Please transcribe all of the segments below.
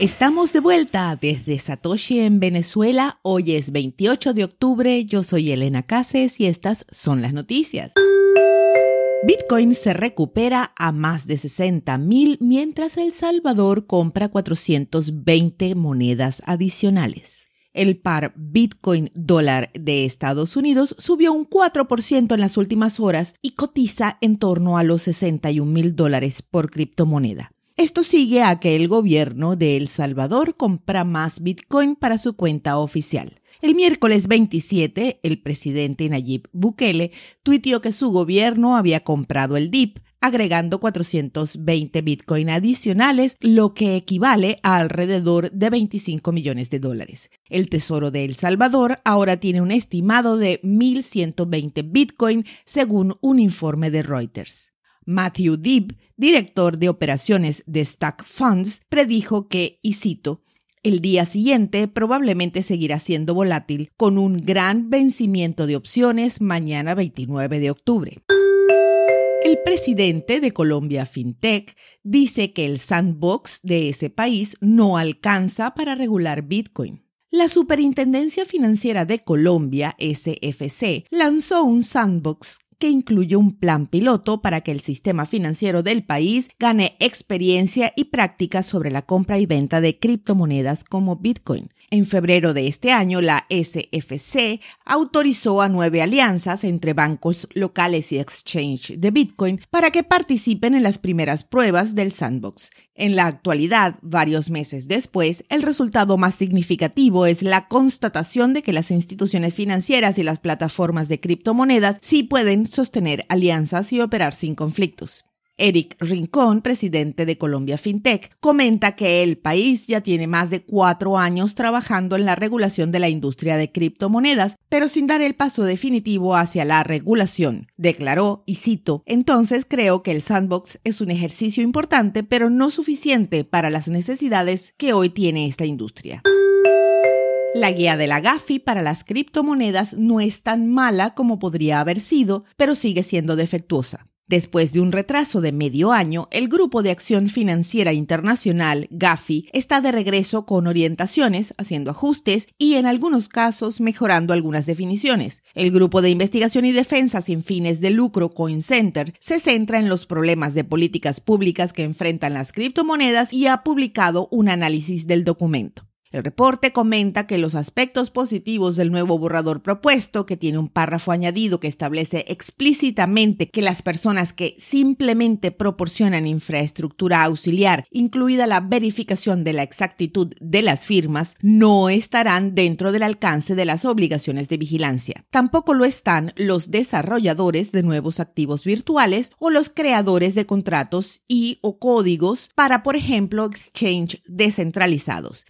Estamos de vuelta desde Satoshi en Venezuela. Hoy es 28 de octubre. Yo soy Elena Cases y estas son las noticias. Bitcoin se recupera a más de 60 mil mientras El Salvador compra 420 monedas adicionales. El par Bitcoin dólar de Estados Unidos subió un 4% en las últimas horas y cotiza en torno a los 61 mil dólares por criptomoneda. Esto sigue a que el gobierno de El Salvador compra más Bitcoin para su cuenta oficial. El miércoles 27, el presidente Nayib Bukele tuiteó que su gobierno había comprado el DIP, agregando 420 Bitcoin adicionales, lo que equivale a alrededor de 25 millones de dólares. El Tesoro de El Salvador ahora tiene un estimado de 1.120 Bitcoin, según un informe de Reuters. Matthew Dibb, director de operaciones de Stack Funds, predijo que, y cito, el día siguiente probablemente seguirá siendo volátil, con un gran vencimiento de opciones mañana 29 de octubre. El presidente de Colombia FinTech dice que el sandbox de ese país no alcanza para regular Bitcoin. La Superintendencia Financiera de Colombia, SFC, lanzó un sandbox que incluye un plan piloto para que el sistema financiero del país gane experiencia y práctica sobre la compra y venta de criptomonedas como Bitcoin. En febrero de este año, la SFC autorizó a nueve alianzas entre bancos locales y exchange de Bitcoin para que participen en las primeras pruebas del sandbox. En la actualidad, varios meses después, el resultado más significativo es la constatación de que las instituciones financieras y las plataformas de criptomonedas sí pueden sostener alianzas y operar sin conflictos. Eric Rincón, presidente de Colombia FinTech, comenta que el país ya tiene más de cuatro años trabajando en la regulación de la industria de criptomonedas, pero sin dar el paso definitivo hacia la regulación. Declaró, y cito, entonces creo que el sandbox es un ejercicio importante, pero no suficiente para las necesidades que hoy tiene esta industria. La guía de la GAFI para las criptomonedas no es tan mala como podría haber sido, pero sigue siendo defectuosa. Después de un retraso de medio año, el Grupo de Acción Financiera Internacional, GAFI, está de regreso con orientaciones, haciendo ajustes y, en algunos casos, mejorando algunas definiciones. El Grupo de Investigación y Defensa sin fines de lucro, CoinCenter, se centra en los problemas de políticas públicas que enfrentan las criptomonedas y ha publicado un análisis del documento. El reporte comenta que los aspectos positivos del nuevo borrador propuesto, que tiene un párrafo añadido que establece explícitamente que las personas que simplemente proporcionan infraestructura auxiliar, incluida la verificación de la exactitud de las firmas, no estarán dentro del alcance de las obligaciones de vigilancia. Tampoco lo están los desarrolladores de nuevos activos virtuales o los creadores de contratos y o códigos para, por ejemplo, exchange descentralizados.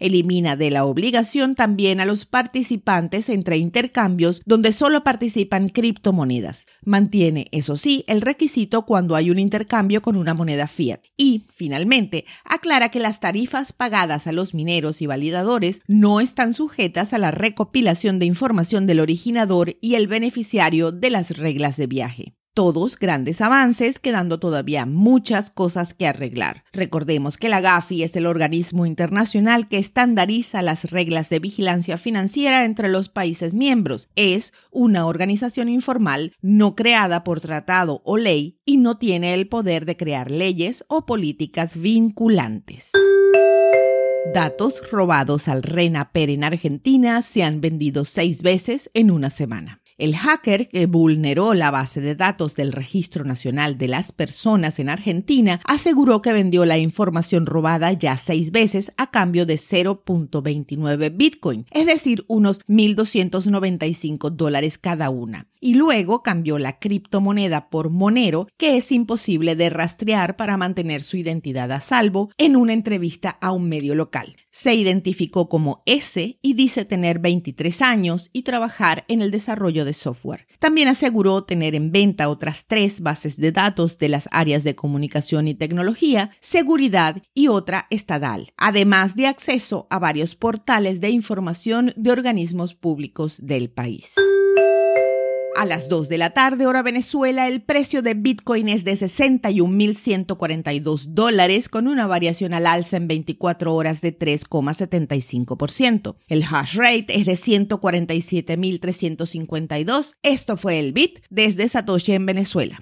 De la obligación también a los participantes entre intercambios donde solo participan criptomonedas. Mantiene, eso sí, el requisito cuando hay un intercambio con una moneda fiat. Y, finalmente, aclara que las tarifas pagadas a los mineros y validadores no están sujetas a la recopilación de información del originador y el beneficiario de las reglas de viaje. Todos grandes avances, quedando todavía muchas cosas que arreglar. Recordemos que la GAFI es el organismo internacional que estandariza las reglas de vigilancia financiera entre los países miembros. Es una organización informal no creada por tratado o ley y no tiene el poder de crear leyes o políticas vinculantes. Datos robados al RENAPER en Argentina se han vendido seis veces en una semana. El hacker que vulneró la base de datos del Registro Nacional de las Personas en Argentina aseguró que vendió la información robada ya seis veces a cambio de 0.29 Bitcoin, es decir, unos 1.295 dólares cada una y luego cambió la criptomoneda por Monero, que es imposible de rastrear para mantener su identidad a salvo, en una entrevista a un medio local. Se identificó como S y dice tener 23 años y trabajar en el desarrollo de software. También aseguró tener en venta otras tres bases de datos de las áreas de comunicación y tecnología, seguridad y otra estadal, además de acceso a varios portales de información de organismos públicos del país. A las 2 de la tarde, hora Venezuela, el precio de Bitcoin es de 61.142 dólares, con una variación al alza en 24 horas de 3,75%. El hash rate es de 147.352. Esto fue el Bit desde Satoshi en Venezuela.